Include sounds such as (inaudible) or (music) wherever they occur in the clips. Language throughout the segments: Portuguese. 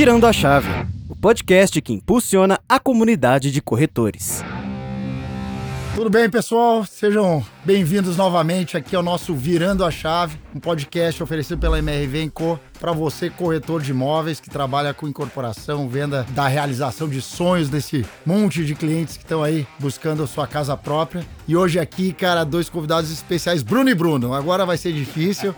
Virando a Chave, o podcast que impulsiona a comunidade de corretores. Tudo bem, pessoal? Sejam bem-vindos novamente aqui ao nosso Virando a Chave, um podcast oferecido pela MRV Co. para você, corretor de imóveis que trabalha com incorporação, venda da realização de sonhos desse monte de clientes que estão aí buscando a sua casa própria. E hoje aqui, cara, dois convidados especiais, Bruno e Bruno. Agora vai ser difícil.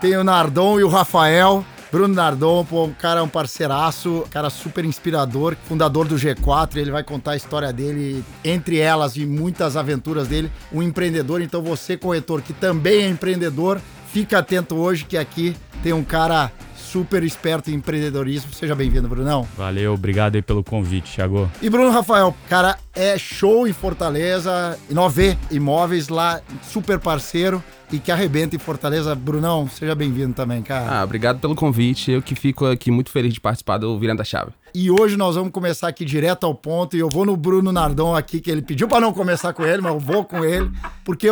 Tem o Nardon e o Rafael. Bruno Nardon, pô, um cara, um parceiraço, cara super inspirador, fundador do G4, ele vai contar a história dele, entre elas e muitas aventuras dele, um empreendedor. Então você, corretor, que também é empreendedor, fica atento hoje que aqui tem um cara super esperto em empreendedorismo. Seja bem-vindo, Brunão. Valeu, obrigado aí pelo convite, Thiago. E Bruno Rafael, cara, é show em Fortaleza, Inove Imóveis lá, super parceiro e que arrebenta em Fortaleza. Brunão, seja bem-vindo também, cara. Ah, obrigado pelo convite. Eu que fico aqui muito feliz de participar do Virando a Chave. E hoje nós vamos começar aqui direto ao ponto. E eu vou no Bruno Nardon aqui, que ele pediu para não começar com ele, mas eu vou com ele. Porque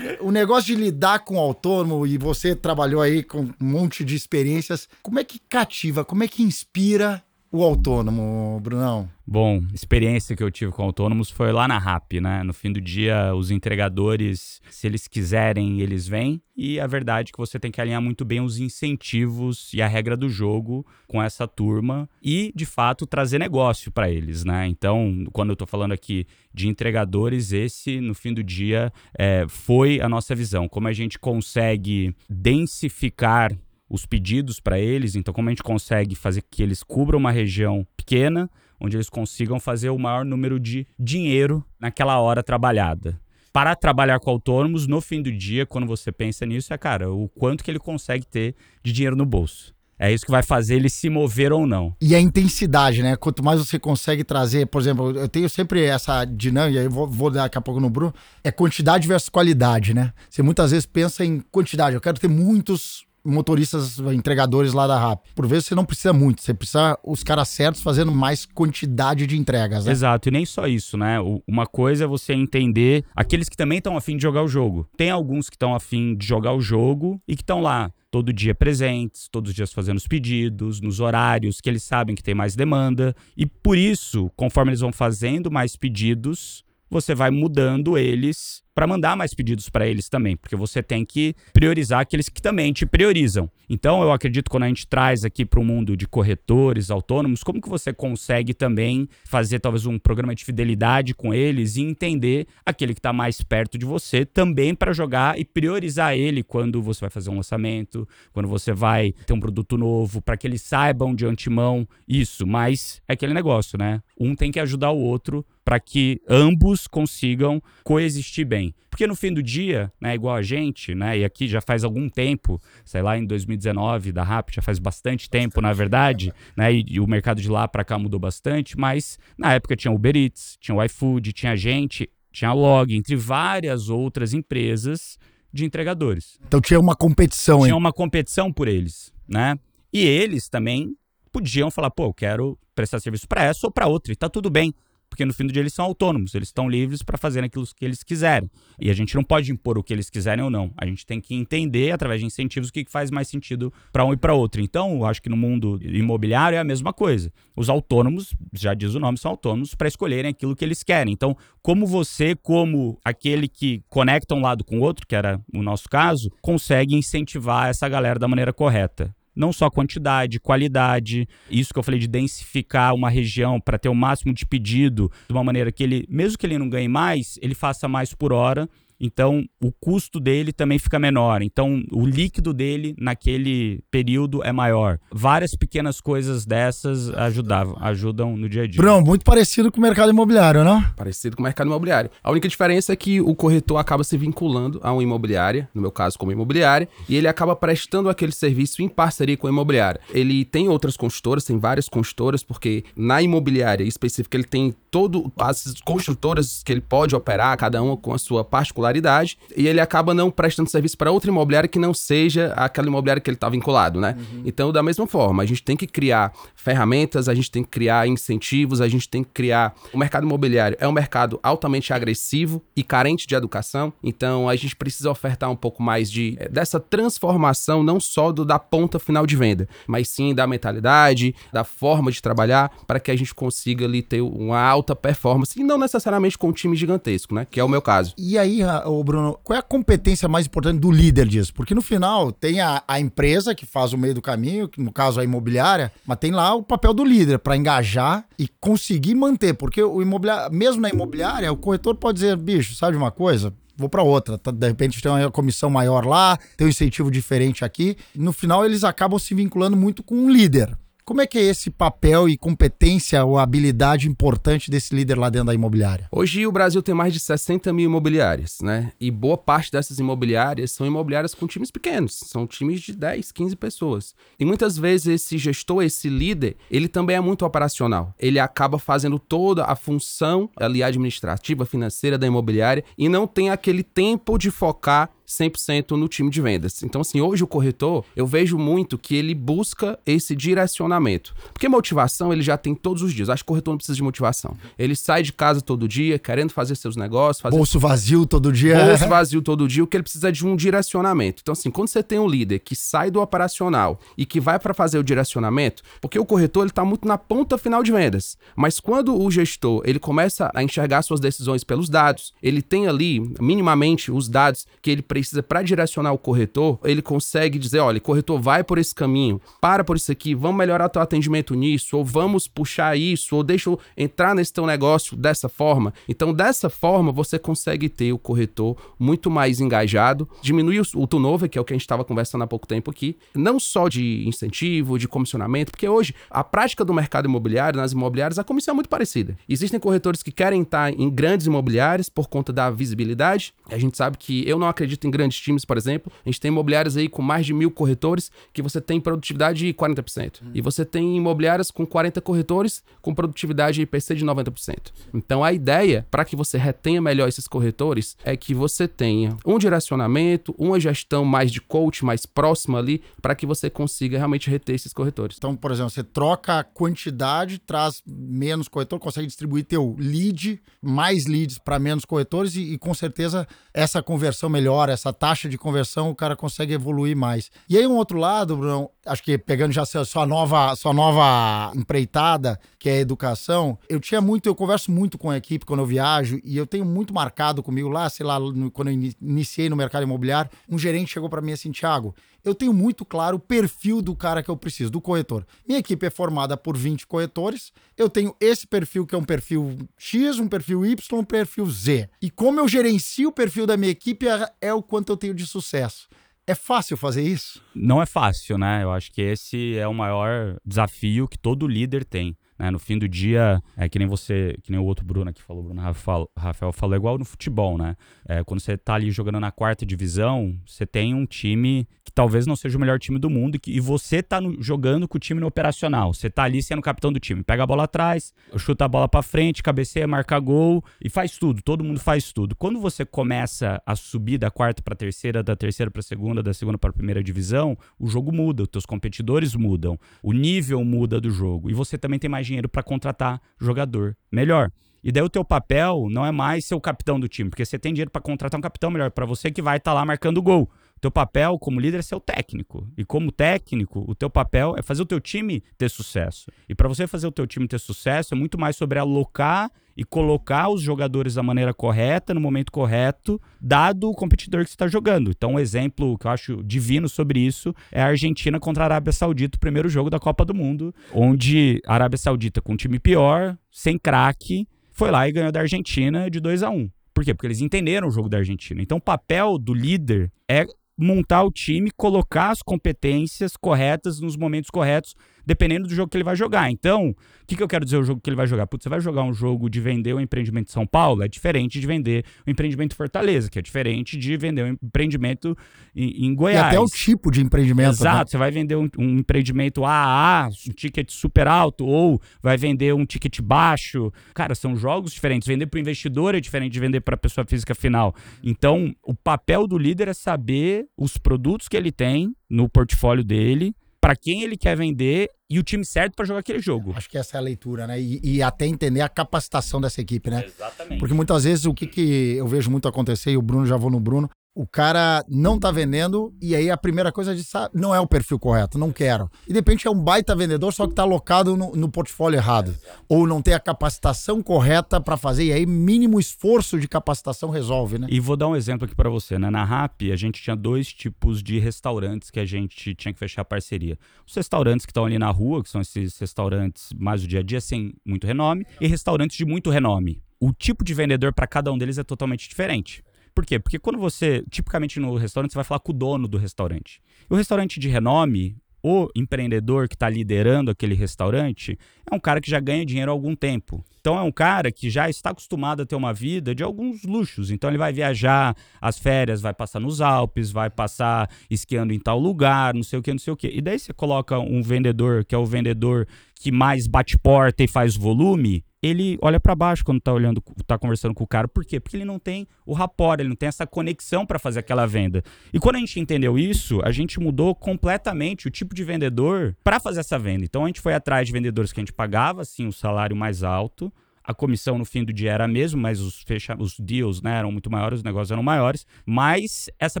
o negócio de lidar com o autônomo, e você trabalhou aí com um monte de experiências, como é que cativa, como é que inspira o autônomo, Brunão? Bom, experiência que eu tive com autônomos foi lá na RAP, né? No fim do dia, os entregadores, se eles quiserem, eles vêm. E a verdade é que você tem que alinhar muito bem os incentivos e a regra do jogo com essa turma e, de fato, trazer negócio para eles, né? Então, quando eu tô falando aqui de entregadores, esse, no fim do dia, é, foi a nossa visão. Como a gente consegue densificar os pedidos para eles. Então, como a gente consegue fazer que eles cubram uma região pequena, onde eles consigam fazer o maior número de dinheiro naquela hora trabalhada. Para trabalhar com autônomos, no fim do dia, quando você pensa nisso, é, cara, o quanto que ele consegue ter de dinheiro no bolso. É isso que vai fazer ele se mover ou não. E a intensidade, né? Quanto mais você consegue trazer, por exemplo, eu tenho sempre essa dinâmica, eu vou, vou daqui a pouco no Bruno, é quantidade versus qualidade, né? Você muitas vezes pensa em quantidade, eu quero ter muitos motoristas, entregadores lá da RAP. Por vezes você não precisa muito, você precisa os caras certos fazendo mais quantidade de entregas, né? Exato, e nem só isso, né? Uma coisa é você entender aqueles que também estão afim de jogar o jogo. Tem alguns que estão afim de jogar o jogo e que estão lá todo dia presentes, todos os dias fazendo os pedidos, nos horários que eles sabem que tem mais demanda. E por isso, conforme eles vão fazendo mais pedidos, você vai mudando eles para mandar mais pedidos para eles também, porque você tem que priorizar aqueles que também te priorizam. Então, eu acredito quando a gente traz aqui para o mundo de corretores autônomos, como que você consegue também fazer talvez um programa de fidelidade com eles e entender aquele que está mais perto de você também para jogar e priorizar ele quando você vai fazer um lançamento, quando você vai ter um produto novo, para que eles saibam de antemão isso. Mas é aquele negócio, né? Um tem que ajudar o outro para que ambos consigam coexistir bem. Porque no fim do dia, né, igual a gente, né, e aqui já faz algum tempo, sei lá, em 2019 da RAP, já faz bastante tempo, na verdade, né, e, e o mercado de lá para cá mudou bastante, mas na época tinha o Uber Eats, tinha o iFood, tinha gente, tinha a Log, entre várias outras empresas de entregadores. Então tinha uma competição, Tinha hein? uma competição por eles, né? E eles também podiam falar, pô, eu quero prestar serviço para essa ou para outra, e tá tudo bem porque no fim do dia eles são autônomos, eles estão livres para fazer aquilo que eles quiserem. E a gente não pode impor o que eles quiserem ou não. A gente tem que entender, através de incentivos, o que faz mais sentido para um e para outro. Então, eu acho que no mundo imobiliário é a mesma coisa. Os autônomos, já diz o nome, são autônomos para escolherem aquilo que eles querem. Então, como você, como aquele que conecta um lado com o outro, que era o nosso caso, consegue incentivar essa galera da maneira correta não só quantidade, qualidade, isso que eu falei de densificar uma região para ter o máximo de pedido, de uma maneira que ele, mesmo que ele não ganhe mais, ele faça mais por hora então, o custo dele também fica menor. Então, o líquido dele naquele período é maior. Várias pequenas coisas dessas ajudavam, ajudam no dia a dia. Bruno, muito parecido com o mercado imobiliário, não? Parecido com o mercado imobiliário. A única diferença é que o corretor acaba se vinculando a uma imobiliária, no meu caso como imobiliária, e ele acaba prestando aquele serviço em parceria com a imobiliária. Ele tem outras consultoras, tem várias consultoras, porque na imobiliária específica ele tem todo as construtoras que ele pode operar, cada uma com a sua particularidade regularidade e ele acaba não prestando serviço para outra imobiliária que não seja aquela imobiliária que ele está vinculado, né? Uhum. Então, da mesma forma, a gente tem que criar ferramentas, a gente tem que criar incentivos, a gente tem que criar. O mercado imobiliário é um mercado altamente agressivo e carente de educação, então a gente precisa ofertar um pouco mais de eh, dessa transformação, não só do, da ponta final de venda, mas sim da mentalidade, da forma de trabalhar, para que a gente consiga ali ter uma alta performance, e não necessariamente com um time gigantesco, né? Que é o meu caso. E aí, o Bruno, qual é a competência mais importante do líder disso? Porque no final tem a, a empresa que faz o meio do caminho, que no caso a imobiliária, mas tem lá o papel do líder para engajar e conseguir manter, porque o imobiliário, mesmo na imobiliária, o corretor pode dizer, bicho, sabe de uma coisa? vou para outra. Tá, de repente tem uma comissão maior lá, tem um incentivo diferente aqui. No final, eles acabam se vinculando muito com um líder. Como é que é esse papel e competência ou habilidade importante desse líder lá dentro da imobiliária? Hoje o Brasil tem mais de 60 mil imobiliárias, né? E boa parte dessas imobiliárias são imobiliárias com times pequenos, são times de 10, 15 pessoas. E muitas vezes esse gestor, esse líder, ele também é muito operacional. Ele acaba fazendo toda a função ali administrativa, financeira da imobiliária e não tem aquele tempo de focar 100% no time de vendas. Então, assim, hoje o corretor, eu vejo muito que ele busca esse direcionamento. Porque motivação ele já tem todos os dias. Acho que o corretor não precisa de motivação. Ele sai de casa todo dia, querendo fazer seus negócios. Fazer... Bolso vazio todo dia. Bolso vazio todo dia. O que ele precisa é de um direcionamento. Então, assim, quando você tem um líder que sai do operacional e que vai para fazer o direcionamento, porque o corretor ele tá muito na ponta final de vendas. Mas quando o gestor ele começa a enxergar suas decisões pelos dados, ele tem ali minimamente os dados que ele precisa precisa para direcionar o corretor, ele consegue dizer, olha, corretor, vai por esse caminho, para por isso aqui, vamos melhorar teu atendimento nisso, ou vamos puxar isso, ou deixa eu entrar nesse teu negócio dessa forma. Então, dessa forma, você consegue ter o corretor muito mais engajado, diminuir o, o turnover, que é o que a gente estava conversando há pouco tempo aqui, não só de incentivo, de comissionamento, porque hoje a prática do mercado imobiliário, nas imobiliárias, a comissão é muito parecida. Existem corretores que querem estar em grandes imobiliárias por conta da visibilidade. A gente sabe que eu não acredito em em grandes times, por exemplo. A gente tem imobiliárias aí com mais de mil corretores que você tem produtividade de 40%. Hum. E você tem imobiliárias com 40 corretores com produtividade IPC de 90%. Então a ideia, para que você retenha melhor esses corretores, é que você tenha um direcionamento, uma gestão mais de coach, mais próxima ali, para que você consiga realmente reter esses corretores. Então, por exemplo, você troca a quantidade, traz menos corretor, consegue distribuir teu lead, mais leads para menos corretores e, e com certeza essa conversão melhora, essa taxa de conversão, o cara consegue evoluir mais. E aí, um outro lado, Bruno, acho que pegando já sua nova, sua nova empreitada, que é a educação, eu tinha muito, eu converso muito com a equipe quando eu viajo e eu tenho muito marcado comigo lá, sei lá, quando eu iniciei no mercado imobiliário, um gerente chegou para mim assim, Thiago, eu tenho muito claro o perfil do cara que eu preciso, do corretor. Minha equipe é formada por 20 corretores, eu tenho esse perfil que é um perfil X, um perfil Y, um perfil Z. E como eu gerencio o perfil da minha equipe é, é o quanto eu tenho de sucesso. É fácil fazer isso? Não é fácil, né? Eu acho que esse é o maior desafio que todo líder tem. Né? No fim do dia, é que nem você, que nem o outro Bruno aqui falou, Bruno Rafael, Rafael falou, é igual no futebol, né? É, quando você tá ali jogando na quarta divisão, você tem um time que talvez não seja o melhor time do mundo e, que, e você tá no, jogando com o time no operacional. Você tá ali sendo capitão do time. Pega a bola atrás, chuta a bola para frente, cabeceia, marca gol e faz tudo. Todo mundo faz tudo. Quando você começa a subir da quarta para terceira, da terceira para segunda, da segunda para primeira divisão, o jogo muda, os teus competidores mudam, o nível muda do jogo e você também tem mais dinheiro para contratar jogador melhor. E daí o teu papel não é mais ser o capitão do time, porque você tem dinheiro para contratar um capitão melhor, para você que vai estar tá lá marcando gol. Teu papel como líder é ser o técnico. E como técnico, o teu papel é fazer o teu time ter sucesso. E para você fazer o teu time ter sucesso, é muito mais sobre alocar e colocar os jogadores da maneira correta, no momento correto, dado o competidor que você está jogando. Então, um exemplo que eu acho divino sobre isso é a Argentina contra a Arábia Saudita, o primeiro jogo da Copa do Mundo, onde a Arábia Saudita, com um time pior, sem craque, foi lá e ganhou da Argentina de 2 a 1 Por quê? Porque eles entenderam o jogo da Argentina. Então, o papel do líder é montar o time, colocar as competências corretas nos momentos corretos, dependendo do jogo que ele vai jogar. Então, o que, que eu quero dizer o jogo que ele vai jogar? Putz, você vai jogar um jogo de vender um empreendimento de São Paulo, é diferente de vender um empreendimento Fortaleza, que é diferente de vender um empreendimento em, em Goiás. E até o tipo de empreendimento. Exato, né? você vai vender um, um empreendimento AAA, um ticket super alto, ou vai vender um ticket baixo. Cara, são jogos diferentes. Vender para o investidor é diferente de vender para a pessoa física final. Então, o papel do líder é saber os produtos que ele tem no portfólio dele, para quem ele quer vender e o time certo para jogar aquele jogo. Acho que essa é a leitura, né? E, e até entender a capacitação dessa equipe, né? Exatamente. Porque muitas vezes o que, que eu vejo muito acontecer, e o Bruno já vou no Bruno, o cara não tá vendendo e aí a primeira coisa de sabe, não é o perfil correto, não quero. E de repente é um baita vendedor, só que tá alocado no, no portfólio errado. Ou não tem a capacitação correta para fazer, e aí mínimo esforço de capacitação resolve, né? E vou dar um exemplo aqui para você, né? Na RAP, a gente tinha dois tipos de restaurantes que a gente tinha que fechar parceria. Os restaurantes que estão ali na rua, que são esses restaurantes mais do dia a dia sem muito renome, e restaurantes de muito renome. O tipo de vendedor para cada um deles é totalmente diferente. Por quê? Porque quando você, tipicamente no restaurante, você vai falar com o dono do restaurante. O restaurante de renome, o empreendedor que está liderando aquele restaurante, é um cara que já ganha dinheiro há algum tempo. Então é um cara que já está acostumado a ter uma vida de alguns luxos. Então ele vai viajar as férias, vai passar nos Alpes, vai passar esquiando em tal lugar, não sei o que, não sei o que. E daí você coloca um vendedor, que é o vendedor que mais bate porta e faz volume, ele olha para baixo quando tá olhando, tá conversando com o cara. Por quê? Porque ele não tem o rapport, ele não tem essa conexão para fazer aquela venda. E quando a gente entendeu isso, a gente mudou completamente o tipo de vendedor para fazer essa venda. Então a gente foi atrás de vendedores que a gente pagava assim o salário mais alto. A comissão no fim do dia era a mesma, mas os, fecha os deals né, eram muito maiores, os negócios eram maiores. Mas essa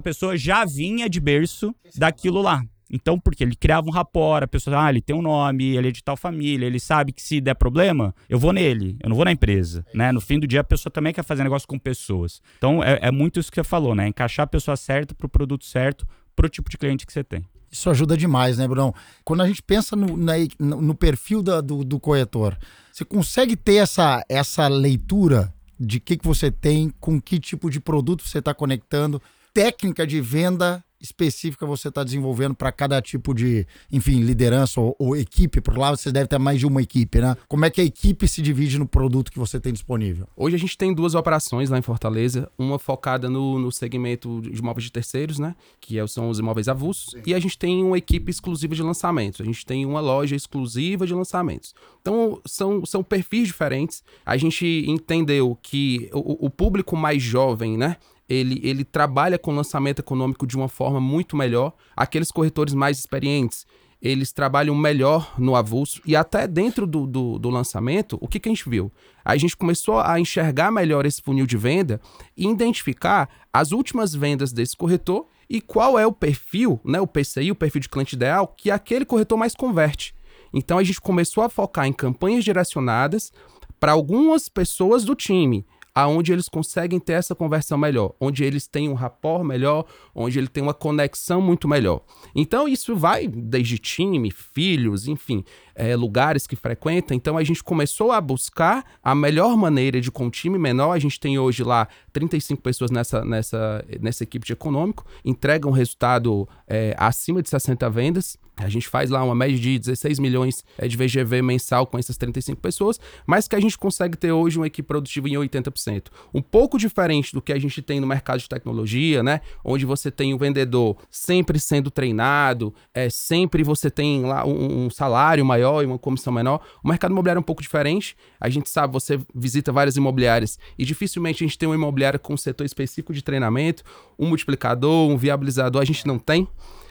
pessoa já vinha de berço daquilo lá. Então, porque ele criava um rapport, a pessoa, ah, ele tem um nome, ele é de tal família, ele sabe que se der problema, eu vou nele, eu não vou na empresa, né? No fim do dia, a pessoa também quer fazer negócio com pessoas. Então, é, é muito isso que você falou, né? Encaixar a pessoa certa pro produto certo, pro tipo de cliente que você tem. Isso ajuda demais, né, Bruno? Quando a gente pensa no, na, no perfil da, do, do corretor, você consegue ter essa, essa leitura de que, que você tem, com que tipo de produto você está conectando, técnica de venda específica você está desenvolvendo para cada tipo de, enfim, liderança ou, ou, equipe? Por lá você deve ter mais de uma equipe, né? Como é que a equipe se divide no produto que você tem disponível? Hoje a gente tem duas operações lá em Fortaleza, uma focada no, no segmento de imóveis de terceiros, né? Que é são os imóveis avulsos, Sim. e a gente tem uma equipe exclusiva de lançamentos. A gente tem uma loja exclusiva de lançamentos. Então são, são perfis diferentes. A gente entendeu que o, o público mais jovem, né? Ele, ele trabalha com lançamento econômico de uma forma muito melhor. Aqueles corretores mais experientes, eles trabalham melhor no avulso. E até dentro do, do, do, lançamento, o que, que a gente viu? A gente começou a enxergar melhor esse funil de venda e identificar as últimas vendas desse corretor e qual é o perfil, né, o PCI, o perfil de cliente ideal, que aquele corretor mais converte. Então a gente começou a focar em campanhas direcionadas para algumas pessoas do time aonde eles conseguem ter essa conversão melhor, onde eles têm um rapport melhor, onde ele tem uma conexão muito melhor. Então isso vai desde time, filhos, enfim, é, lugares que frequenta. Então a gente começou a buscar a melhor maneira de com um time menor. A gente tem hoje lá 35 pessoas nessa, nessa, nessa equipe de econômico, entregam um resultado é, acima de 60 vendas. A gente faz lá uma média de 16 milhões é, de VGV mensal com essas 35 pessoas, mas que a gente consegue ter hoje uma equipe produtiva em 80%. Um pouco diferente do que a gente tem no mercado de tecnologia, né? Onde você tem o vendedor sempre sendo treinado, é, sempre você tem lá um, um salário maior e uma comissão menor. O mercado imobiliário é um pouco diferente. A gente sabe, você visita várias imobiliárias e dificilmente a gente tem uma imobiliária com um setor específico de treinamento, um multiplicador, um viabilizador, a gente não tem.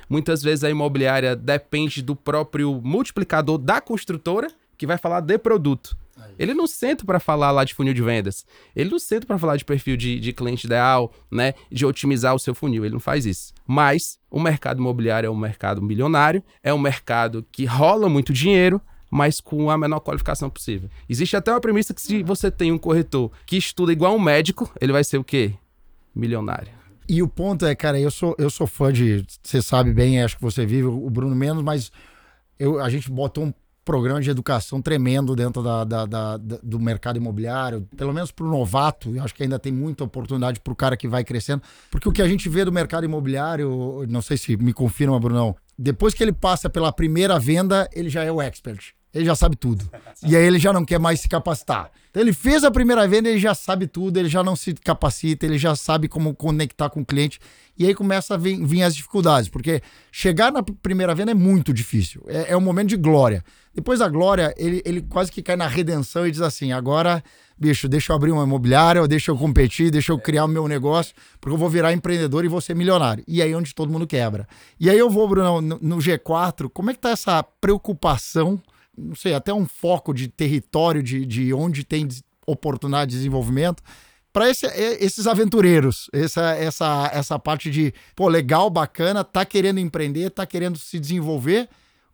Muitas vezes a imobiliária depende do próprio multiplicador da construtora, que vai falar de produto. Ele não senta para falar lá de funil de vendas. Ele não senta para falar de perfil de, de, cliente ideal, né? De otimizar o seu funil. Ele não faz isso. Mas o mercado imobiliário é um mercado milionário, é um mercado que rola muito dinheiro, mas com a menor qualificação possível. Existe até uma premissa que se você tem um corretor que estuda igual um médico, ele vai ser o quê? Milionário. E o ponto é, cara, eu sou, eu sou fã de. Você sabe bem, acho que você vive, o Bruno menos, mas eu, a gente botou um programa de educação tremendo dentro da, da, da, do mercado imobiliário, pelo menos para o novato. Eu acho que ainda tem muita oportunidade para o cara que vai crescendo, porque o que a gente vê do mercado imobiliário, não sei se me confirma, Brunão, Depois que ele passa pela primeira venda, ele já é o expert. Ele já sabe tudo. E aí ele já não quer mais se capacitar. Então ele fez a primeira venda, ele já sabe tudo, ele já não se capacita, ele já sabe como conectar com o cliente. E aí começa a vir, vir as dificuldades, porque chegar na primeira venda é muito difícil. É, é um momento de glória. Depois da glória, ele, ele quase que cai na redenção e diz assim: agora, bicho, deixa eu abrir uma imobiliária, ou deixa eu competir, deixa eu criar o meu negócio, porque eu vou virar empreendedor e vou ser milionário. E aí é onde todo mundo quebra. E aí eu vou, Bruno, no, no G4, como é que tá essa preocupação? Não sei, até um foco de território, de, de onde tem oportunidade de desenvolvimento, para esse, esses aventureiros, essa, essa, essa parte de, pô, legal, bacana, tá querendo empreender, tá querendo se desenvolver,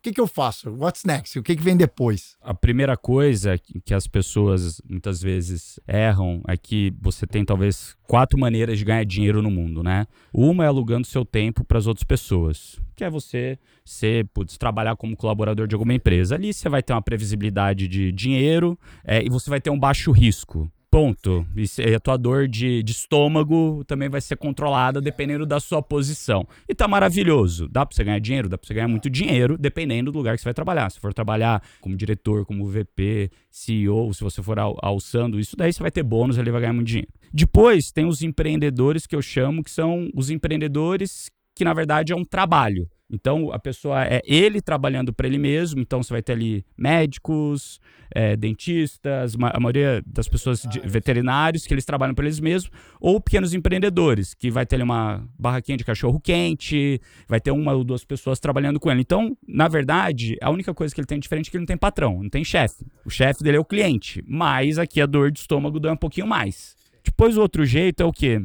que, que eu faço? What's next? O que, que vem depois? A primeira coisa que as pessoas muitas vezes erram é que você tem talvez quatro maneiras de ganhar dinheiro no mundo, né? Uma é alugando seu tempo para as outras pessoas, que é você ser, putz, trabalhar como colaborador de alguma empresa. Ali você vai ter uma previsibilidade de dinheiro é, e você vai ter um baixo risco. Ponto. E a tua dor de, de, estômago também vai ser controlada dependendo da sua posição. E tá maravilhoso. Dá pra você ganhar dinheiro? Dá pra você ganhar muito dinheiro, dependendo do lugar que você vai trabalhar. Se for trabalhar como diretor, como VP, CEO, se você for al alçando isso, daí você vai ter bônus, ele vai ganhar muito dinheiro. Depois tem os empreendedores que eu chamo, que são os empreendedores que na verdade é um trabalho. Então, a pessoa é ele trabalhando para ele mesmo. Então, você vai ter ali médicos, é, dentistas, a maioria das pessoas de, veterinários que eles trabalham para eles mesmos, ou pequenos empreendedores, que vai ter ali uma barraquinha de cachorro quente, vai ter uma ou duas pessoas trabalhando com ele. Então, na verdade, a única coisa que ele tem diferente é que ele não tem patrão, não tem chefe. O chefe dele é o cliente, mas aqui a dor de estômago dá um pouquinho mais. Depois, o outro jeito é o quê?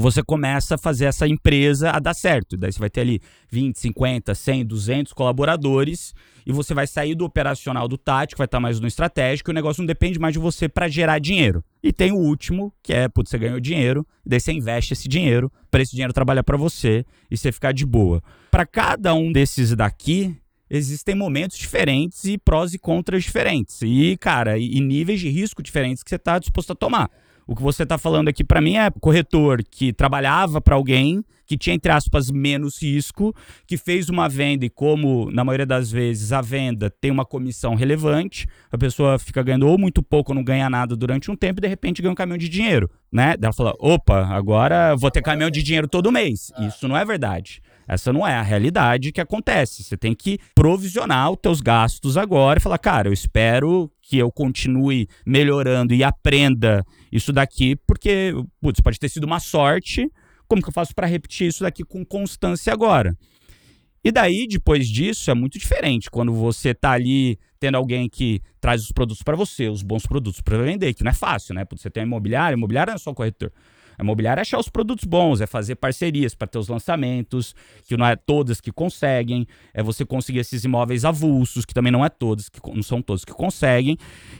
Você começa a fazer essa empresa a dar certo. Daí você vai ter ali 20, 50, 100, 200 colaboradores e você vai sair do operacional do tático, vai estar mais no estratégico, e o negócio não depende mais de você para gerar dinheiro. E tem o último, que é, putz, você ganhou dinheiro, daí você investe esse dinheiro para esse dinheiro trabalhar para você e você ficar de boa. Para cada um desses daqui, existem momentos diferentes e prós e contras diferentes. E, cara, e níveis de risco diferentes que você está disposto a tomar. O que você está falando aqui para mim é corretor que trabalhava para alguém, que tinha, entre aspas, menos risco, que fez uma venda e, como na maioria das vezes a venda tem uma comissão relevante, a pessoa fica ganhando ou muito pouco ou não ganha nada durante um tempo e de repente ganha um caminhão de dinheiro, né? Ela fala: opa, agora vou ter caminhão de dinheiro todo mês. Isso não é verdade. Essa não é a realidade que acontece. Você tem que provisionar os teus gastos agora e falar, cara, eu espero que eu continue melhorando e aprenda isso daqui, porque, putz, pode ter sido uma sorte. Como que eu faço para repetir isso daqui com constância agora? E daí, depois disso, é muito diferente. Quando você está ali tendo alguém que traz os produtos para você, os bons produtos para vender, que não é fácil, né? Você tem a imobiliária, imobiliária não é só corretor. A imobiliária é achar os produtos bons, é fazer parcerias para ter os lançamentos, que não é todas que conseguem, é você conseguir esses imóveis avulsos, que também não é todos, que não são todos que conseguem.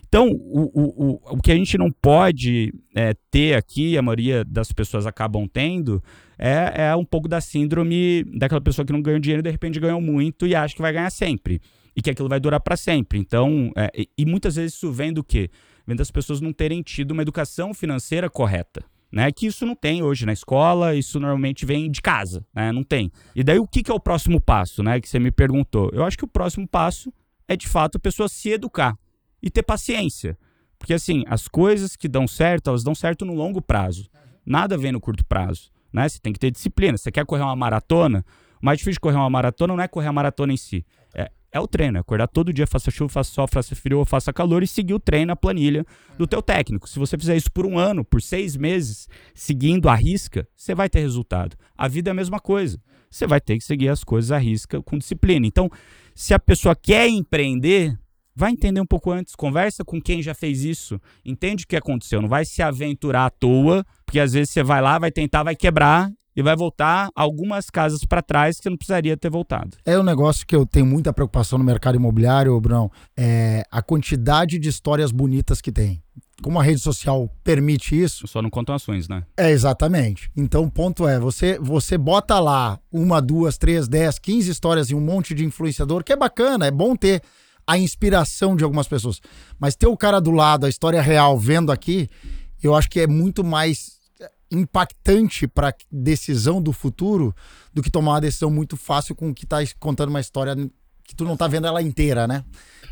Então, o, o, o, o que a gente não pode é, ter aqui, a maioria das pessoas acabam tendo, é, é um pouco da síndrome daquela pessoa que não ganha dinheiro e de repente ganhou muito e acha que vai ganhar sempre. E que aquilo vai durar para sempre. Então, é, e muitas vezes isso vem do quê? Vem das pessoas não terem tido uma educação financeira correta né? Que isso não tem hoje na escola, isso normalmente vem de casa, né? Não tem. E daí o que, que é o próximo passo, né? Que você me perguntou. Eu acho que o próximo passo é de fato a pessoa se educar e ter paciência. Porque assim, as coisas que dão certo, elas dão certo no longo prazo. Nada vem no curto prazo, né? Você tem que ter disciplina. Você quer correr uma maratona? O mais difícil de correr uma maratona não é correr a maratona em si, é o treino, é acordar todo dia, faça chuva, faça sol, faça frio, faça calor e seguir o treino, a planilha do teu técnico. Se você fizer isso por um ano, por seis meses, seguindo a risca, você vai ter resultado. A vida é a mesma coisa. Você vai ter que seguir as coisas à risca com disciplina. Então, se a pessoa quer empreender, vai entender um pouco antes, conversa com quem já fez isso, entende o que aconteceu, não vai se aventurar à toa, porque às vezes você vai lá, vai tentar, vai quebrar e vai voltar algumas casas para trás que não precisaria ter voltado. É um negócio que eu tenho muita preocupação no mercado imobiliário, Bruno, é a quantidade de histórias bonitas que tem. Como a rede social permite isso. Só não contam ações, né? É, exatamente. Então o ponto é: você, você bota lá uma, duas, três, dez, quinze histórias e um monte de influenciador, que é bacana, é bom ter a inspiração de algumas pessoas. Mas ter o cara do lado, a história real, vendo aqui, eu acho que é muito mais impactante para decisão do futuro do que tomar uma decisão muito fácil com que tá contando uma história que tu não tá vendo ela inteira, né?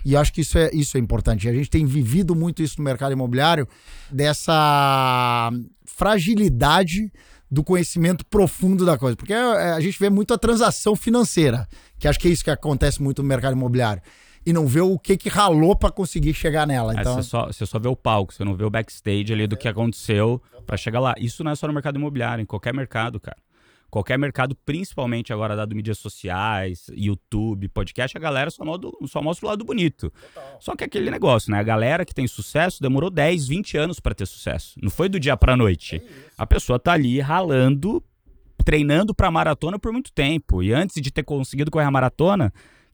E acho que isso é, isso é importante. A gente tem vivido muito isso no mercado imobiliário, dessa fragilidade do conhecimento profundo da coisa. Porque é, a gente vê muito a transação financeira, que acho que é isso que acontece muito no mercado imobiliário. E não vê o que que ralou para conseguir chegar nela. Então... você, só, você só vê o palco, você não vê o backstage ali do que aconteceu para chegar lá. Isso não é só no mercado imobiliário, em qualquer mercado, cara qualquer mercado, principalmente agora dado mídias sociais, YouTube, podcast, a galera só, modo, só mostra o lado bonito. Total. Só que aquele negócio, né? A galera que tem sucesso demorou 10, 20 anos para ter sucesso. Não foi do dia pra noite. É a pessoa tá ali ralando, treinando pra maratona por muito tempo. E antes de ter conseguido correr a maratona,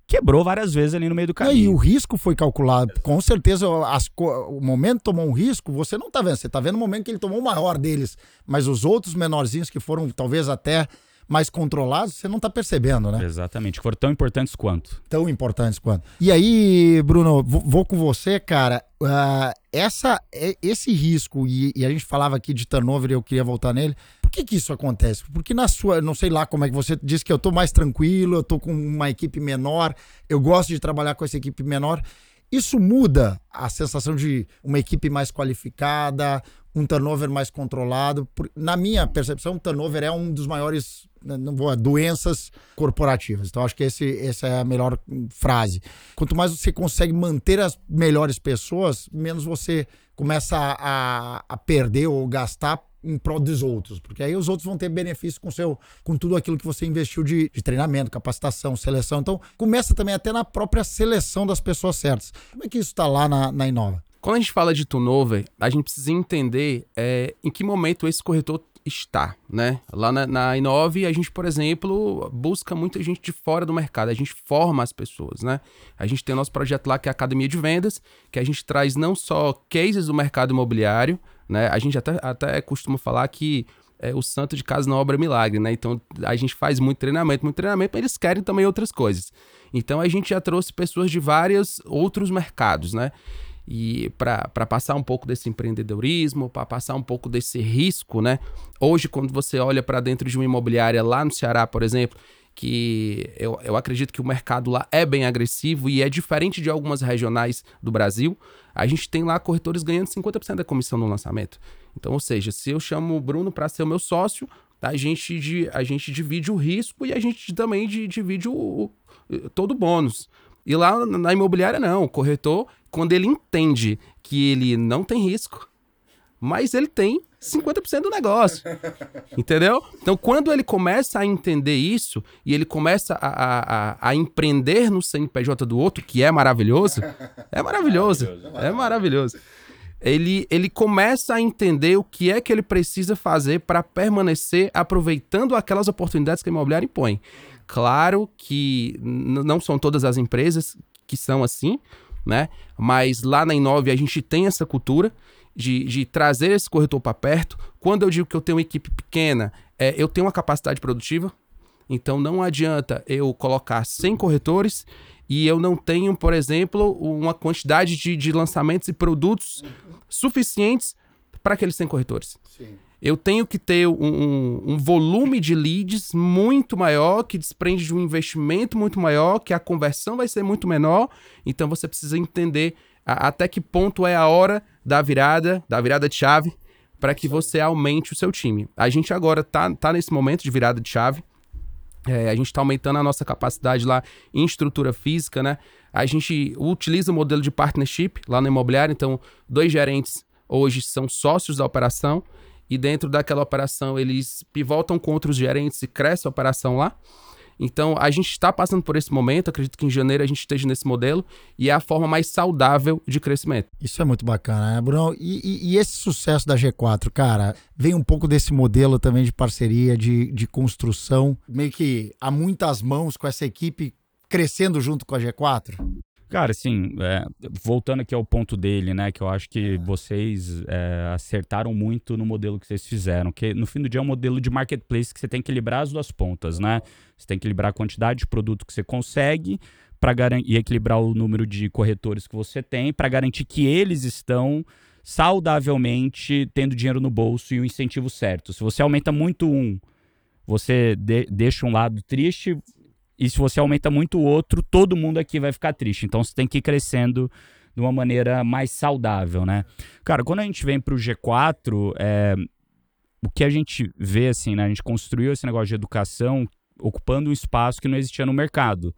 quebrou várias vezes ali no meio do caminho. E o risco foi calculado. Com certeza, as, o momento tomou um risco, você não está vendo. Você está vendo o momento que ele tomou o maior deles. Mas os outros menorzinhos que foram talvez até mais controlados, você não está percebendo, né? Exatamente. Foram tão importantes quanto. Tão importantes quanto. E aí, Bruno, vou com você, cara. Uh, essa, esse risco, e, e, a gente falava aqui de turnover, eu queria voltar nele. Por que, que isso acontece? Porque na sua, não sei lá como é que você disse que eu tô mais tranquilo, eu tô com uma equipe menor, eu gosto de trabalhar com essa equipe menor. Isso muda a sensação de uma equipe mais qualificada, um turnover mais controlado. Na minha percepção, o turnover é um dos maiores né, não vou, doenças corporativas. Então, acho que esse, essa é a melhor frase. Quanto mais você consegue manter as melhores pessoas, menos você começa a, a perder ou gastar em prol dos outros, porque aí os outros vão ter benefício com seu, com tudo aquilo que você investiu de, de, treinamento, capacitação, seleção. Então, começa também até na própria seleção das pessoas certas. Como é que isso está lá na, na Inova? Quando a gente fala de turnover, a gente precisa entender é, em que momento esse corretor está, né? Lá na, na Inove, a gente, por exemplo, busca muita gente de fora do mercado, a gente forma as pessoas, né? A gente tem o nosso projeto lá que é a Academia de Vendas, que a gente traz não só cases do mercado imobiliário, né? A gente até, até costuma falar que é, o santo de casa não obra milagre, né? Então a gente faz muito treinamento, muito treinamento, mas eles querem também outras coisas. Então a gente já trouxe pessoas de vários outros mercados, né? e para passar um pouco desse empreendedorismo, para passar um pouco desse risco, né? Hoje, quando você olha para dentro de uma imobiliária lá no Ceará, por exemplo, que eu, eu acredito que o mercado lá é bem agressivo e é diferente de algumas regionais do Brasil, a gente tem lá corretores ganhando 50% da comissão no lançamento. Então, ou seja, se eu chamo o Bruno para ser o meu sócio, a gente, a gente divide o risco e a gente também divide o, o todo o bônus. E lá na imobiliária, não. O corretor, quando ele entende que ele não tem risco, mas ele tem 50% do negócio. (laughs) Entendeu? Então, quando ele começa a entender isso e ele começa a, a, a, empreender no CNPJ do outro, que é maravilhoso, é maravilhoso, (laughs) é maravilhoso. Ele, ele começa a entender o que é que ele precisa fazer para permanecer aproveitando aquelas oportunidades que a imobiliária impõe. Claro que não são todas as empresas que são assim, né? Mas lá na Inove a gente tem essa cultura de, de trazer esse corretor para perto. Quando eu digo que eu tenho uma equipe pequena, é, eu tenho uma capacidade produtiva. Então não adianta eu colocar 100 corretores e eu não tenho, por exemplo, uma quantidade de, de lançamentos e produtos suficientes para aqueles 100 corretores. Sim eu tenho que ter um, um, um, volume de leads muito maior, que desprende de um investimento muito maior, que a conversão vai ser muito menor. Então você precisa entender a, até que ponto é a hora da virada, da virada de chave, para que você aumente o seu time. A gente agora tá, tá nesse momento de virada de chave. É, a gente está aumentando a nossa capacidade lá em estrutura física, né? A gente utiliza o modelo de partnership lá no imobiliário, então dois gerentes hoje são sócios da operação e dentro daquela operação eles pivotam com outros gerentes e cresce a operação lá. Então, a gente está passando por esse momento, acredito que em janeiro a gente esteja nesse modelo, e é a forma mais saudável de crescimento. Isso é muito bacana, né, Bruno? E, e, e esse sucesso da G4, cara, vem um pouco desse modelo também de parceria, de, de construção, meio que há muitas mãos com essa equipe crescendo junto com a G4? Cara, assim, é, voltando aqui ao ponto dele, né, que eu acho que vocês é, acertaram muito no modelo que vocês fizeram, que no fim do dia é um modelo de marketplace que você tem que equilibrar as duas pontas, né? Você tem que equilibrar a quantidade de produto que você consegue para e equilibrar o número de corretores que você tem para garantir que eles estão saudavelmente tendo dinheiro no bolso e o incentivo certo. Se você aumenta muito um, você de deixa um lado triste, e se você aumenta muito o outro, todo mundo aqui vai ficar triste. Então você tem que ir crescendo de uma maneira mais saudável, né? Cara, quando a gente vem para o G4, é, o que a gente vê, assim, né? A gente construiu esse negócio de educação ocupando um espaço que não existia no mercado.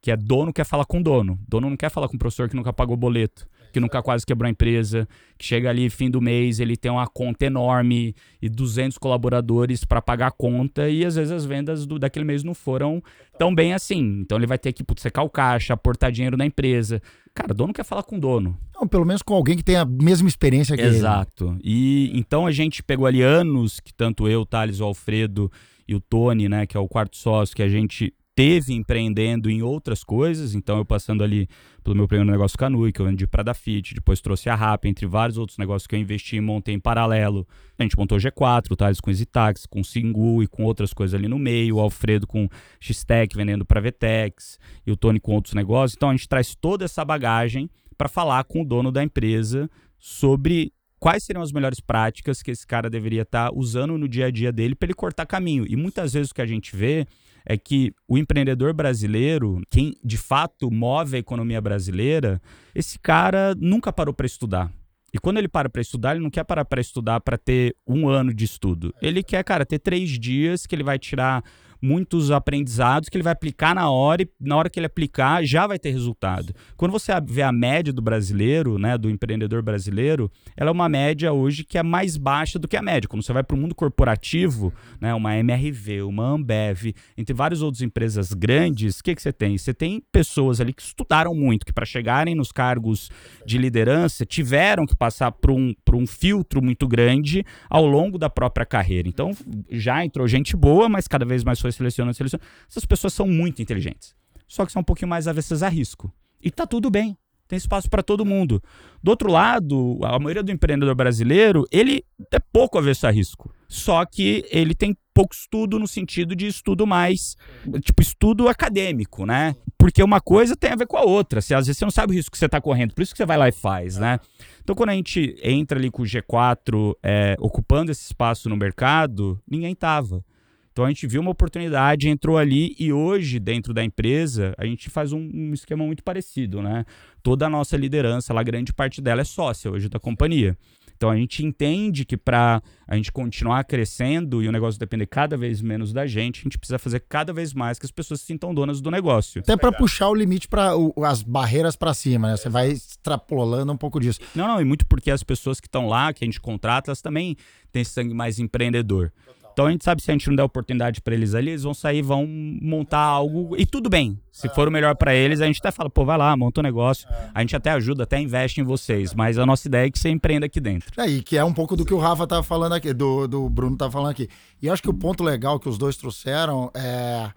Que é dono quer falar com dono. Dono não quer falar com o professor que nunca pagou boleto que nunca quase quebrou a empresa, que chega ali fim do mês, ele tem uma conta enorme e 200 colaboradores para pagar a conta e às vezes as vendas do, daquele mês não foram tão bem assim. Então ele vai ter que putz, secar o caixa, aportar dinheiro na empresa. Cara, dono quer falar com dono. Não, pelo menos com alguém que tem a mesma experiência que Exato. ele. E então a gente pegou ali anos que tanto eu, Thales, o Alfredo e o Tony, né, que é o quarto sócio, que a gente teve empreendendo em outras coisas, então eu passando ali pelo meu primeiro negócio Canui, que eu vendi para da Fit, depois trouxe a Rap, entre vários outros negócios que eu investi e montei em paralelo. A gente montou o G4, o Thales com Exitax, com Singu e com outras coisas ali no meio, o Alfredo com X-Tech vendendo para Vetex e o Tony com outros negócios. Então a gente traz toda essa bagagem para falar com o dono da empresa sobre quais seriam as melhores práticas que esse cara deveria estar tá usando no dia a dia dele para ele cortar caminho. E muitas vezes o que a gente vê é que o empreendedor brasileiro, quem de fato move a economia brasileira, esse cara nunca parou para estudar. E quando ele para para estudar, ele não quer parar para estudar para ter um ano de estudo. Ele quer, cara, ter três dias que ele vai tirar muitos aprendizados que ele vai aplicar na hora e na hora que ele aplicar já vai ter resultado. Quando você vê a média do brasileiro, né, do empreendedor brasileiro, ela é uma média hoje que é mais baixa do que a média. Quando você vai para o mundo corporativo, né, uma MRV, uma Ambev, entre várias outras empresas grandes, o que, que você tem? Você tem pessoas ali que estudaram muito, que para chegarem nos cargos de liderança tiveram que passar por um, por um filtro muito grande ao longo da própria carreira. Então já entrou gente boa, mas cada vez mais foi selecionando, selecionando. Essas pessoas são muito inteligentes. Só que são um pouquinho mais avessas a risco. E tá tudo bem. Tem espaço para todo mundo. Do outro lado, a maioria do empreendedor brasileiro, ele é pouco avesso a risco. Só que ele tem pouco estudo no sentido de estudo mais, tipo, estudo acadêmico, né? Porque uma coisa tem a ver com a outra. Se às vezes você não sabe o risco que você está correndo, por isso que você vai lá e faz, né? Então, quando a gente entra ali com o G4 é, ocupando esse espaço no mercado, ninguém tava. Então a gente viu uma oportunidade, entrou ali e hoje, dentro da empresa, a gente faz um, um esquema muito parecido, né? Toda a nossa liderança, lá, grande parte dela é sócia hoje da companhia. Então a gente entende que para a gente continuar crescendo e o negócio depender cada vez menos da gente, a gente precisa fazer cada vez mais que as pessoas se sintam donas do negócio. Até para puxar o limite para as barreiras para cima, né? Você vai extrapolando um pouco disso. Não, não, e muito porque as pessoas que estão lá, que a gente contrata, elas também têm sangue mais empreendedor. Então a gente sabe se a gente não der oportunidade para eles ali, eles vão sair, vão montar algo e tudo bem. Se for o melhor para eles, a gente até fala, pô, vai lá, monta um negócio. A gente até ajuda, até investe em vocês, mas a nossa ideia é que você empreenda aqui dentro. É, e que é um pouco do que o Rafa tá falando aqui, do, do Bruno tá falando aqui. E acho que o ponto legal que os dois trouxeram é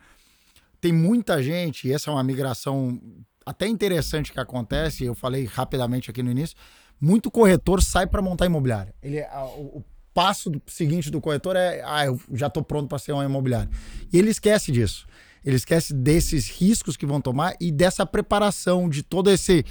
tem muita gente, e essa é uma migração até interessante que acontece, eu falei rapidamente aqui no início, muito corretor sai para montar imobiliária. Ele, o, o passo seguinte do corretor é, ah, eu já estou pronto para ser um imobiliário. E ele esquece disso. Ele esquece desses riscos que vão tomar e dessa preparação de todo esse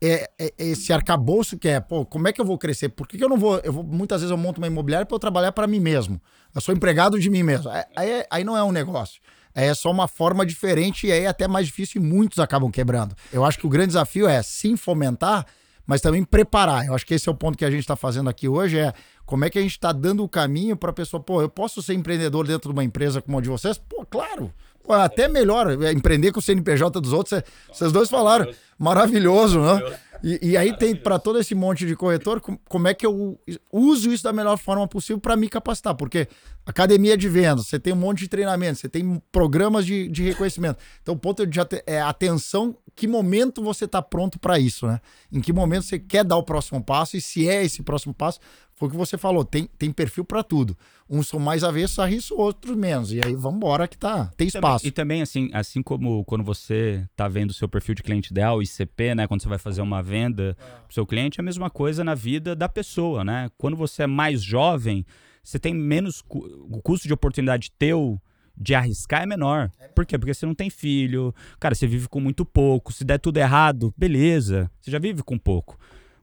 é, é, esse arcabouço que é, pô, como é que eu vou crescer? Por que, que eu não vou, eu vou, muitas vezes eu monto uma imobiliária para eu trabalhar para mim mesmo. Eu sou empregado de mim mesmo. Aí, aí não é um negócio. É só uma forma diferente e aí é até mais difícil e muitos acabam quebrando. Eu acho que o grande desafio é sim fomentar, mas também preparar. Eu acho que esse é o ponto que a gente está fazendo aqui hoje, é como é que a gente está dando o caminho para a pessoa, pô, eu posso ser empreendedor dentro de uma empresa como a de vocês? Pô, claro. Pô, até melhor é, empreender com o CNPJ dos outros. Vocês dois falaram, maravilhoso, né? E, e aí tem para todo esse monte de corretor, como é que eu uso isso da melhor forma possível para me capacitar? Porque academia de vendas, você tem um monte de treinamento, você tem programas de, de reconhecimento. Então o ponto de é atenção, que momento você está pronto para isso, né? Em que momento você quer dar o próximo passo e se é esse próximo passo, foi o que você falou, tem, tem perfil para tudo. Uns são mais avessos a risco, outros menos. E aí vamos embora que tá, tem espaço. E também, assim, assim como quando você tá vendo o seu perfil de cliente ideal, ICP, né? Quando você vai fazer uma venda é. pro seu cliente, é a mesma coisa na vida da pessoa, né? Quando você é mais jovem, você tem menos. O custo de oportunidade teu de arriscar é menor. É Por quê? Porque você não tem filho, cara, você vive com muito pouco. Se der tudo errado, beleza, você já vive com pouco.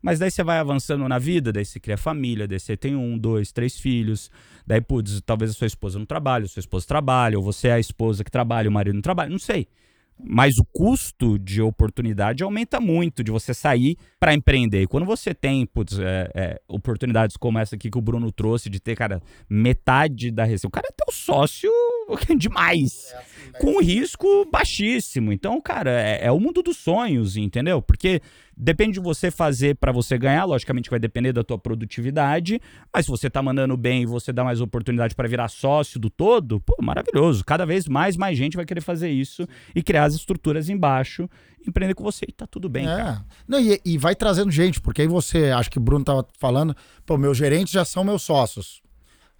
Mas daí você vai avançando na vida, daí você cria família, daí você tem um, dois, três filhos. Daí, putz, talvez a sua esposa não trabalhe, a sua esposa trabalha, ou você é a esposa que trabalha, o marido não trabalha, não sei. Mas o custo de oportunidade aumenta muito de você sair para empreender. E quando você tem putz, é, é, oportunidades como essa aqui que o Bruno trouxe, de ter, cara, metade da receita. O cara é teu sócio (laughs) demais. Com risco baixíssimo. Então, cara, é, é o mundo dos sonhos, entendeu? Porque Depende de você fazer para você ganhar, logicamente vai depender da tua produtividade, mas se você tá mandando bem e você dá mais oportunidade para virar sócio do todo, pô, maravilhoso. Cada vez mais mais gente vai querer fazer isso e criar as estruturas embaixo, empreender com você e tá tudo bem, É. cara. Não, e, e vai trazendo gente, porque aí você, acho que o Bruno tava falando, pô, meus gerentes já são meus sócios.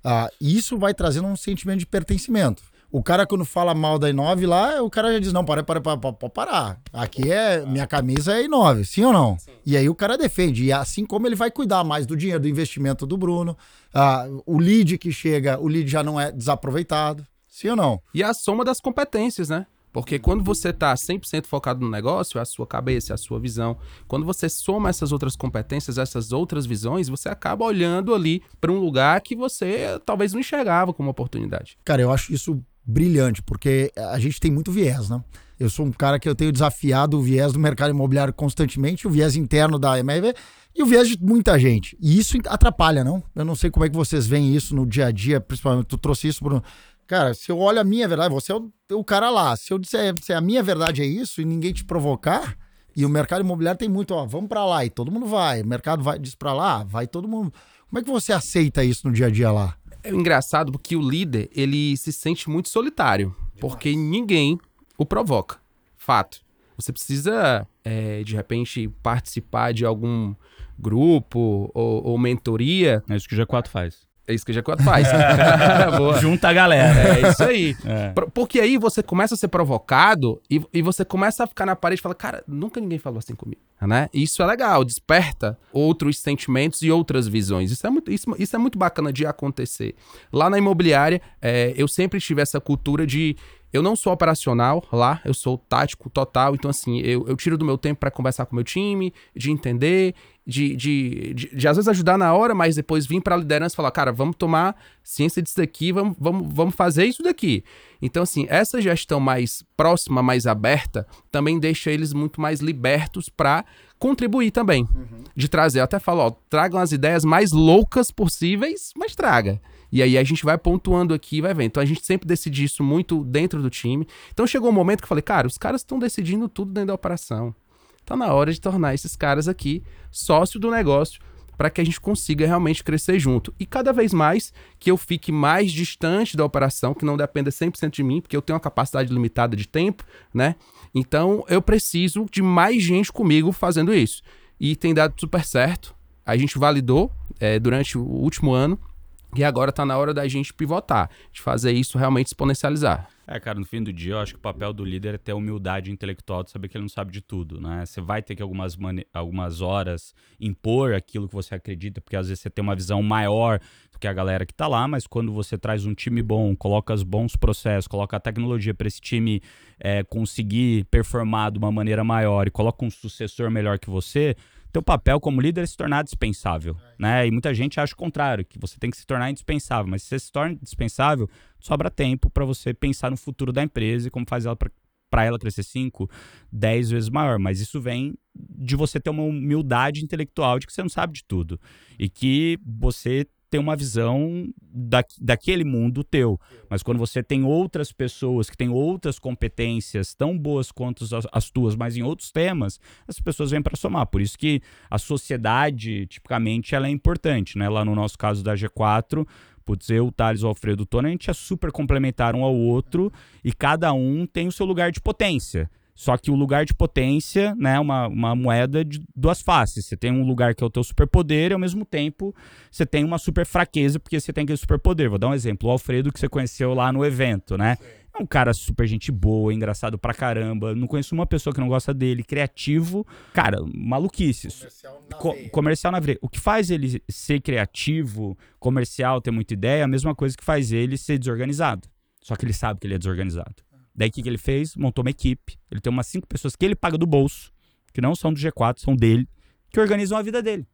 Ah, isso vai trazendo um sentimento de pertencimento. O cara, quando fala mal da Inove lá, o cara já diz: não, para, para, para, para, para parar. Aqui é. Minha camisa é Inove, sim ou não? E aí o cara defende. E assim como ele vai cuidar mais do dinheiro, do investimento do Bruno, ah, o lead que chega, o lead já não é desaproveitado. Sim ou não? E a soma das competências, né? Porque quando você tá 100% focado no negócio, a sua cabeça, a sua visão, quando você soma essas outras competências, essas outras visões, você acaba olhando ali para um lugar que você talvez não enxergava como oportunidade. Cara, eu acho isso brilhante, porque a gente tem muito viés, né? Eu sou um cara que eu tenho desafiado o viés do mercado imobiliário constantemente, o viés interno da MRV e o viés de muita gente. E isso atrapalha, não? Eu não sei como é que vocês veem isso no dia a dia, principalmente tu trouxe isso, Bruno. Cara, se eu olho a minha verdade, você é o, o cara lá. Se eu disser se a minha verdade é isso e ninguém te provocar, e o mercado imobiliário tem muito, ó, vamos para lá e todo mundo vai. O mercado vai diz para lá, vai todo mundo. Como é que você aceita isso no dia a dia lá? É engraçado porque o líder, ele se sente muito solitário, porque ninguém o provoca. Fato. Você precisa, é, de repente, participar de algum grupo ou, ou mentoria. É isso que o G4 faz. É isso que o G4 faz. (laughs) Boa. Junta a galera. É isso aí. É. Por- Porque aí você começa a ser provocado e, e você começa a ficar na parede e fala, cara, nunca ninguém falou assim comigo, né? E isso é legal, desperta outros sentimentos e outras visões. Isso é muito, isso, isso é muito bacana de acontecer. Lá na imobiliária, é, eu sempre tive essa cultura de eu não sou operacional lá, eu sou tático total. Então, assim, eu, eu tiro do meu tempo para conversar com o meu time, de entender, de, de, de, de, às vezes ajudar na hora, mas depois vir para a liderança e falar, cara, vamos tomar ciência disso daqui, vamos, vamos, vamos fazer isso daqui. Então, assim, essa gestão mais próxima, mais aberta, também deixa eles muito mais libertos para contribuir também. De trazer, eu até falo, ó, tragam as ideias mais loucas possíveis, mas traga. E aí a gente vai pontuando aqui vai vendo. Então a gente sempre decide isso muito dentro do time. Então chegou um momento que eu falei, cara, os caras estão decidindo tudo dentro da operação. Tá na hora de tornar esses caras aqui sócio do negócio para que a gente consiga realmente crescer junto. E cada vez mais que eu fique mais distante da operação, que não dependa 100% de mim, porque eu tenho uma capacidade limitada de tempo, né? Então eu preciso de mais gente comigo fazendo isso. E tem dado super certo. A gente validou é, durante o último ano. E agora tá na hora da gente pivotar, de fazer isso realmente exponencializar. É, cara, no fim do dia, eu acho que o papel do líder é ter humildade intelectual de saber que ele não sabe de tudo, né? Você vai ter que algumas, algumas horas impor aquilo que você acredita, porque às vezes você tem uma visão maior do que a galera que tá lá, mas quando você traz um time bom, coloca os bons processos, coloca a tecnologia para esse time é, conseguir performar de uma maneira maior e coloca um sucessor melhor que você, teu papel como líder é se tornar dispensável, né? E muita gente acha o contrário, que você tem que se tornar indispensável, mas se você se torna indispensável, sobra tempo para você pensar no futuro da empresa e como fazer ela para ela crescer 5, 10 vezes maior. Mas isso vem de você ter uma humildade intelectual de que você não sabe de tudo e que você tem uma visão da, daquele mundo teu. Mas quando você tem outras pessoas que têm outras competências tão boas quanto as, as tuas, mas em outros temas, as pessoas vêm para somar. Por isso que a sociedade, tipicamente, ela é importante, né? Lá no nosso caso da G4, putz, eu, o Thales, o Alfredo, o Tony, a gente é super complementar um ao outro e cada um tem o seu lugar de potência. Só que o lugar de potência, né, é uma, uma moeda de duas faces. Você tem um lugar que é o teu superpoder e ao mesmo tempo você tem uma super fraqueza porque você tem aquele superpoder. Vou dar um exemplo. O Alfredo que você conheceu lá no evento, né? É um cara super gente boa, engraçado pra caramba. Não conheço uma pessoa que não gosta dele, criativo. Cara, maluquice. Co comercial na veia. O que faz ele ser criativo, comercial, ter muita ideia, é a mesma coisa que faz ele ser desorganizado. Só que ele sabe que ele é desorganizado. Daí o que, que ele fez? Montou uma equipe. Ele tem umas cinco pessoas que ele paga do bolso, que não são do G4, são dele, que organizam a vida dele.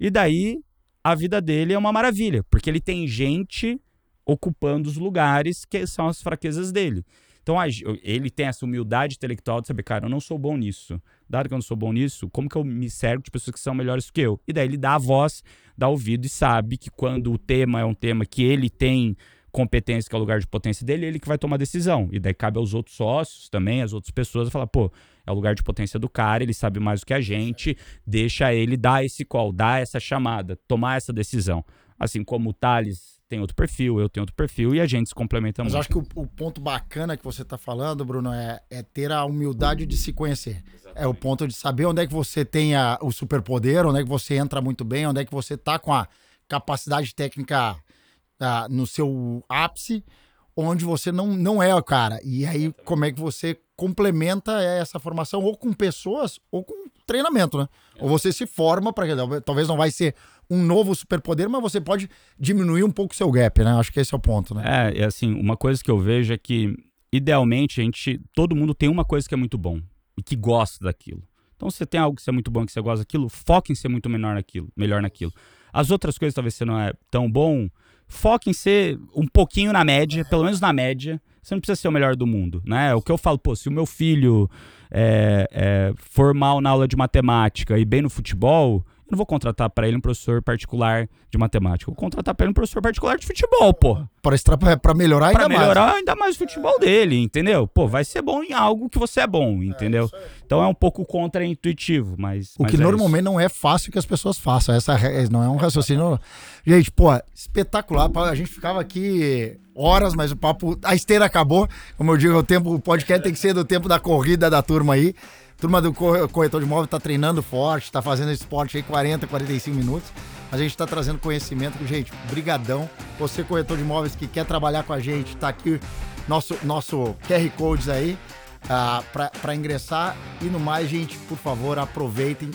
E daí a vida dele é uma maravilha, porque ele tem gente ocupando os lugares que são as fraquezas dele. Então ele tem essa humildade intelectual de saber, cara, eu não sou bom nisso. Dado que eu não sou bom nisso, como que eu me cerco de pessoas que são melhores que eu? E daí ele dá a voz, dá ouvido e sabe que quando o tema é um tema que ele tem competência, que é o lugar de potência dele, ele que vai tomar a decisão. E daí cabe aos outros sócios também, às outras pessoas, falar, pô, é o lugar de potência do cara, ele sabe mais do que a gente, deixa ele dar esse call, dar essa chamada, tomar essa decisão. Assim como o Thales tem outro perfil, eu tenho outro perfil e a gente se complementa Mas muito. acho que o, o ponto bacana que você tá falando, Bruno, é, é ter a humildade de se conhecer. É o ponto de saber onde é que você tem a- o superpoder, onde é que você entra muito bem, onde é que você tá com a capacidade técnica ah, no seu ápice, onde você não, não é o cara. E aí, como é que você complementa essa formação ou com pessoas ou com treinamento, né? Ou você se forma para talvez não vai ser um novo superpoder, mas você pode diminuir um pouco o seu gap, né? Acho que esse é o ponto, né? É, é assim, uma coisa que eu vejo é que, idealmente, a gente, todo mundo tem uma coisa que é muito bom e que gosta daquilo. Então, se você tem algo que você é muito bom, que você gosta daquilo, foque em ser muito menor naquilo, melhor naquilo. As outras coisas, talvez você não é tão bom, foque em ser um pouquinho na média, pelo menos na média. Você não precisa ser o melhor do mundo, né? O que eu falo, pô, se o meu filho é, é, for mal na aula de matemática e bem no futebol, eu não vou contratar para ele um professor particular de matemática. Eu vou contratar para ele um professor particular de futebol, pô. Para para melhorar ainda Pra mais. melhorar ainda mais o futebol dele, entendeu? Pô, vai ser bom em algo que você é bom, entendeu? então é um pouco contra-intuitivo, mas. O mas que é normalmente não é fácil que as pessoas façam. Essa não é um raciocínio. Gente, pô, espetacular. A gente ficava aqui horas, mas o papo. A esteira acabou. Como eu digo, o tempo, o podcast tem que ser do tempo da corrida da turma aí. Turma do corre- corretor de imóvel tá treinando forte, tá fazendo esporte aí 40, 45 minutos. A gente tá trazendo conhecimento. Gente, brigadão. Você, corretor de imóveis que quer trabalhar com a gente, tá aqui nosso, nosso QR Codes aí ah, para ingressar. E no mais, gente, por favor, aproveitem.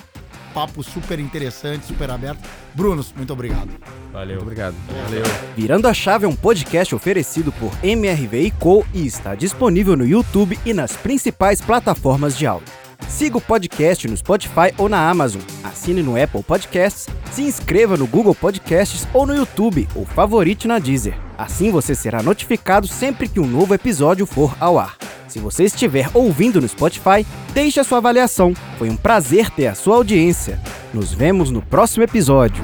Papo super interessante, super aberto. Brunos, muito obrigado. Valeu. Muito obrigado. Valeu. Virando a Chave é um podcast oferecido por MRV e Co e está disponível no YouTube e nas principais plataformas de áudio. Siga o podcast no Spotify ou na Amazon. Assine no Apple Podcasts, se inscreva no Google Podcasts ou no YouTube ou favorite na Deezer. Assim você será notificado sempre que um novo episódio for ao ar. Se você estiver ouvindo no Spotify, deixe a sua avaliação. Foi um prazer ter a sua audiência. Nos vemos no próximo episódio.